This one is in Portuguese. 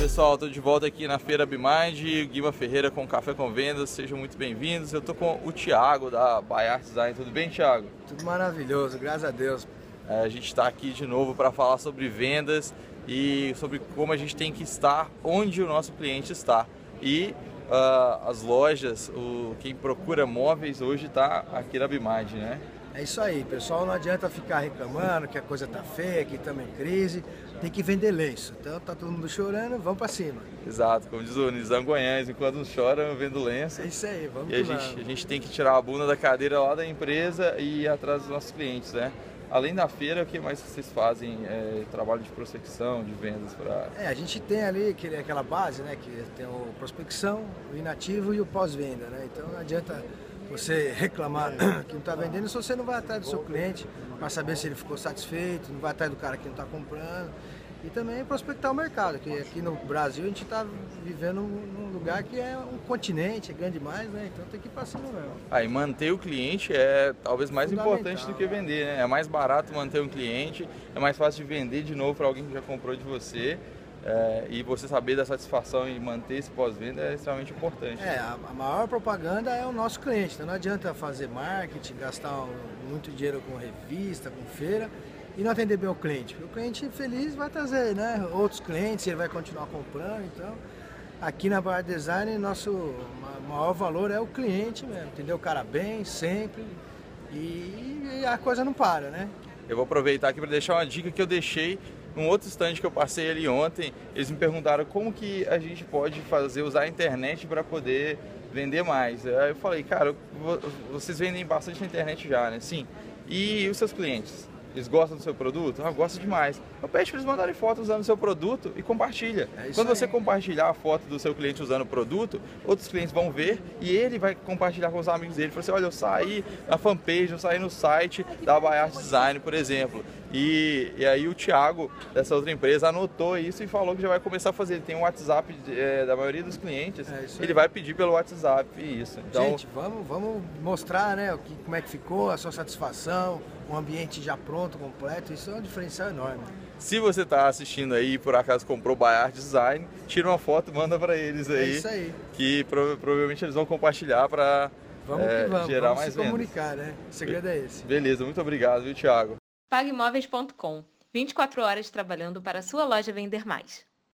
pessoal, estou de volta aqui na Feira Bimind, Guima Ferreira com Café com Vendas, sejam muito bem-vindos. Eu estou com o Thiago da Bayard Design, tudo bem Thiago? Tudo maravilhoso, graças a Deus. É, a gente está aqui de novo para falar sobre vendas e sobre como a gente tem que estar onde o nosso cliente está. E uh, as lojas, o, quem procura móveis hoje está aqui na Bimind, né? É isso aí, pessoal. Não adianta ficar reclamando que a coisa tá feia, que estamos em crise. Tem que vender lenço. Então tá todo mundo chorando, vamos para cima. Exato, como diz o Nizam Goiães, enquanto uns choram, eu vendo lenço. É isso aí, vamos E a gente, a gente tem que tirar a bunda da cadeira lá da empresa e ir atrás dos nossos clientes, né? Além da feira, o que mais vocês fazem? É, trabalho de prospecção, de vendas para. É, a gente tem ali aquela base, né? Que tem o prospecção, o inativo e o pós-venda, né? Então não adianta você reclamar que não está vendendo se você não vai atrás do seu cliente para saber se ele ficou satisfeito, não vai atrás do cara que não está comprando. E também prospectar o mercado, que aqui no Brasil a gente está vivendo num lugar que é um continente, é grande demais, né? Então tem que ir cima mesmo. Aí ah, manter o cliente é talvez mais importante do que vender, né? É mais barato manter um cliente, é mais fácil de vender de novo para alguém que já comprou de você. É, e você saber da satisfação e manter esse pós-venda é extremamente importante. É, a, a, maior propaganda é o nosso cliente. Então não adianta fazer marketing, gastar um, muito dinheiro com revista, com feira e não atender bem o cliente. O cliente feliz vai trazer né, outros clientes, ele vai continuar comprando. Então, aqui na Bar Design, nosso maior valor é o cliente mesmo, entendeu? O cara bem, sempre. E, e a coisa não para, né? Eu vou aproveitar aqui para deixar uma dica que eu deixei num outro stand que eu passei ali ontem, eles me perguntaram como que a gente pode fazer, usar a internet para poder vender mais. Aí eu falei, cara, vocês vendem bastante na internet já, né? Sim. E os seus clientes? Eles gostam do seu produto? Ah, gostam demais. Eu pede para eles mandarem fotos usando o seu produto e compartilha. É Quando você compartilhar a foto do seu cliente usando o produto, outros clientes vão ver e ele vai compartilhar com os amigos dele. Fala assim, olha, eu saí na fanpage, eu saí no site da Bayard Design, por exemplo. E, e aí o Thiago, dessa outra empresa, anotou isso e falou que já vai começar a fazer. Ele tem um WhatsApp é, da maioria dos clientes, é ele vai pedir pelo WhatsApp isso. Então... Gente, vamos, vamos mostrar né, o que, como é que ficou, a sua satisfação, um ambiente já pronto, completo, isso é um diferencial enorme. Se você está assistindo aí e por acaso comprou Bayard Design, tira uma foto, manda para eles aí. É isso aí. Que prova provavelmente eles vão compartilhar para é, gerar vamos mais se comunicar, né? O segredo é esse. Beleza, muito obrigado, viu, Thiago? Paguemóveis.com 24 horas trabalhando para sua loja vender mais.